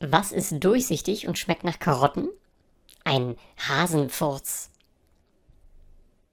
Was ist durchsichtig und schmeckt nach Karotten? Ein Hasenfurz.